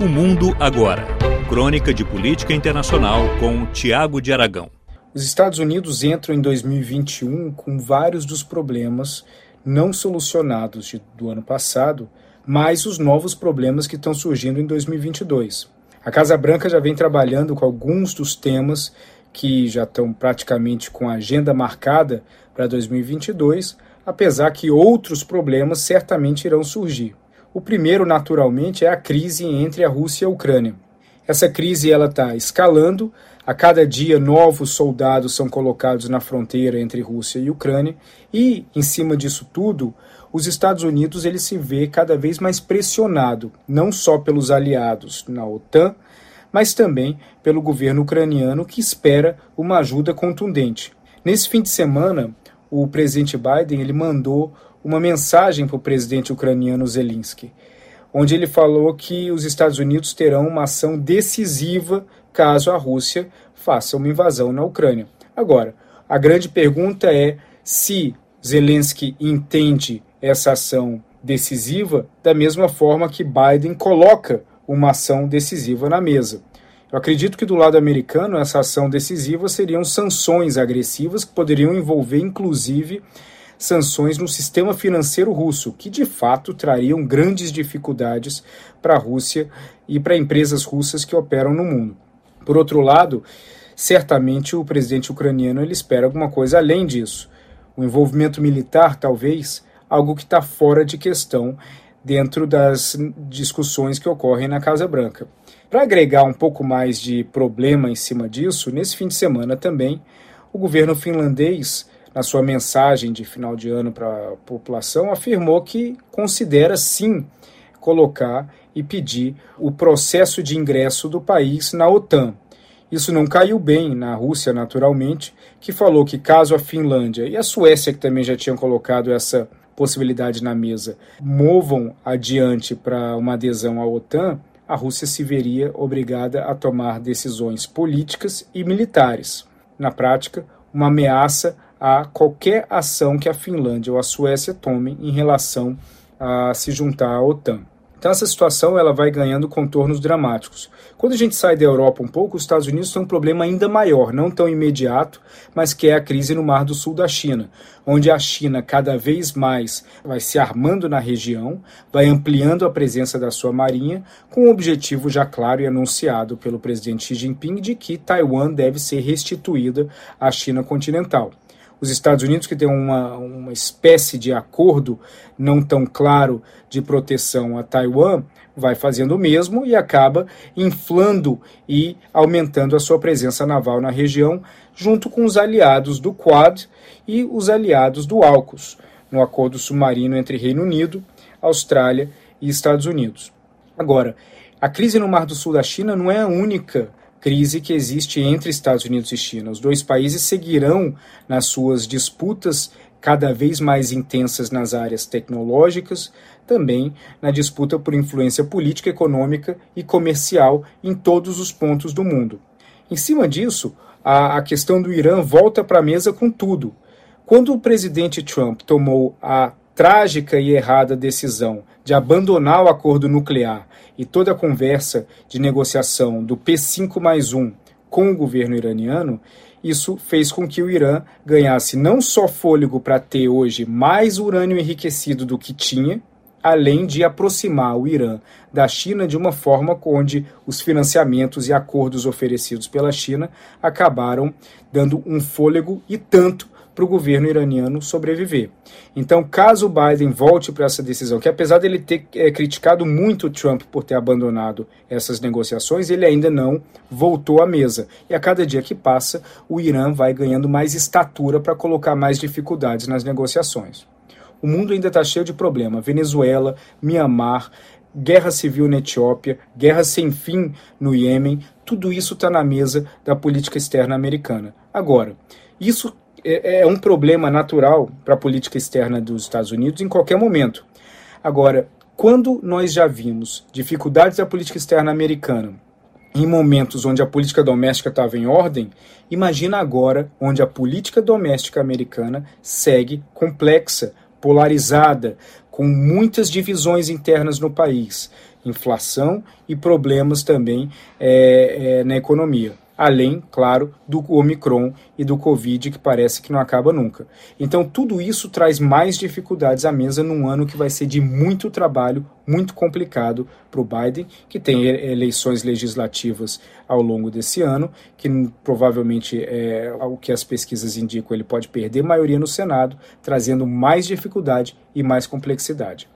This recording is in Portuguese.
O Mundo Agora. Crônica de Política Internacional com Tiago de Aragão. Os Estados Unidos entram em 2021 com vários dos problemas não solucionados de, do ano passado, mais os novos problemas que estão surgindo em 2022. A Casa Branca já vem trabalhando com alguns dos temas que já estão praticamente com a agenda marcada para 2022, apesar que outros problemas certamente irão surgir. O primeiro, naturalmente, é a crise entre a Rússia e a Ucrânia. Essa crise ela está escalando. A cada dia, novos soldados são colocados na fronteira entre Rússia e Ucrânia. E, em cima disso tudo, os Estados Unidos ele se vê cada vez mais pressionado, não só pelos aliados na OTAN, mas também pelo governo ucraniano que espera uma ajuda contundente. Nesse fim de semana, o presidente Biden ele mandou uma mensagem para o presidente ucraniano Zelensky, onde ele falou que os Estados Unidos terão uma ação decisiva caso a Rússia faça uma invasão na Ucrânia. Agora, a grande pergunta é se Zelensky entende essa ação decisiva da mesma forma que Biden coloca uma ação decisiva na mesa. Eu acredito que do lado americano essa ação decisiva seriam sanções agressivas que poderiam envolver inclusive sanções no sistema financeiro russo, que de fato trariam grandes dificuldades para a Rússia e para empresas russas que operam no mundo. Por outro lado, certamente o presidente ucraniano ele espera alguma coisa além disso. O envolvimento militar, talvez, algo que está fora de questão dentro das discussões que ocorrem na Casa Branca. Para agregar um pouco mais de problema em cima disso, nesse fim de semana também, o governo finlandês na sua mensagem de final de ano para a população, afirmou que considera sim colocar e pedir o processo de ingresso do país na OTAN. Isso não caiu bem na Rússia, naturalmente, que falou que caso a Finlândia e a Suécia, que também já tinham colocado essa possibilidade na mesa, movam adiante para uma adesão à OTAN, a Rússia se veria obrigada a tomar decisões políticas e militares. Na prática, uma ameaça a qualquer ação que a Finlândia ou a Suécia tomem em relação a se juntar à OTAN. Então essa situação ela vai ganhando contornos dramáticos. Quando a gente sai da Europa um pouco, os Estados Unidos têm um problema ainda maior, não tão imediato, mas que é a crise no Mar do Sul da China, onde a China cada vez mais vai se armando na região, vai ampliando a presença da sua marinha, com o objetivo já claro e anunciado pelo presidente Xi Jinping de que Taiwan deve ser restituída à China continental os Estados Unidos, que tem uma, uma espécie de acordo não tão claro de proteção a Taiwan, vai fazendo o mesmo e acaba inflando e aumentando a sua presença naval na região, junto com os aliados do Quad e os aliados do AUKUS, no acordo submarino entre Reino Unido, Austrália e Estados Unidos. Agora, a crise no Mar do Sul da China não é a única crise que existe entre Estados Unidos e China. Os dois países seguirão nas suas disputas cada vez mais intensas nas áreas tecnológicas, também na disputa por influência política, econômica e comercial em todos os pontos do mundo. Em cima disso, a, a questão do Irã volta para a mesa com tudo. Quando o presidente Trump tomou a trágica e errada decisão de abandonar o acordo nuclear e toda a conversa de negociação do P5 mais 1 com o governo iraniano, isso fez com que o Irã ganhasse não só fôlego para ter hoje mais urânio enriquecido do que tinha, além de aproximar o Irã da China de uma forma onde os financiamentos e acordos oferecidos pela China acabaram dando um fôlego e tanto para o governo iraniano sobreviver. Então, caso Biden volte para essa decisão, que apesar dele ter é, criticado muito Trump por ter abandonado essas negociações, ele ainda não voltou à mesa. E a cada dia que passa, o Irã vai ganhando mais estatura para colocar mais dificuldades nas negociações. O mundo ainda está cheio de problema. Venezuela, Mianmar, guerra civil na Etiópia, guerra sem fim no Iêmen, tudo isso está na mesa da política externa americana. Agora, isso é, é um problema natural para a política externa dos Estados Unidos em qualquer momento. Agora, quando nós já vimos dificuldades da política externa americana em momentos onde a política doméstica estava em ordem, imagina agora onde a política doméstica americana segue complexa, polarizada, com muitas divisões internas no país, inflação e problemas também é, é, na economia além, claro, do Omicron e do Covid, que parece que não acaba nunca. Então, tudo isso traz mais dificuldades à mesa num ano que vai ser de muito trabalho, muito complicado para o Biden, que tem eleições legislativas ao longo desse ano, que provavelmente é o que as pesquisas indicam, ele pode perder maioria no Senado, trazendo mais dificuldade e mais complexidade.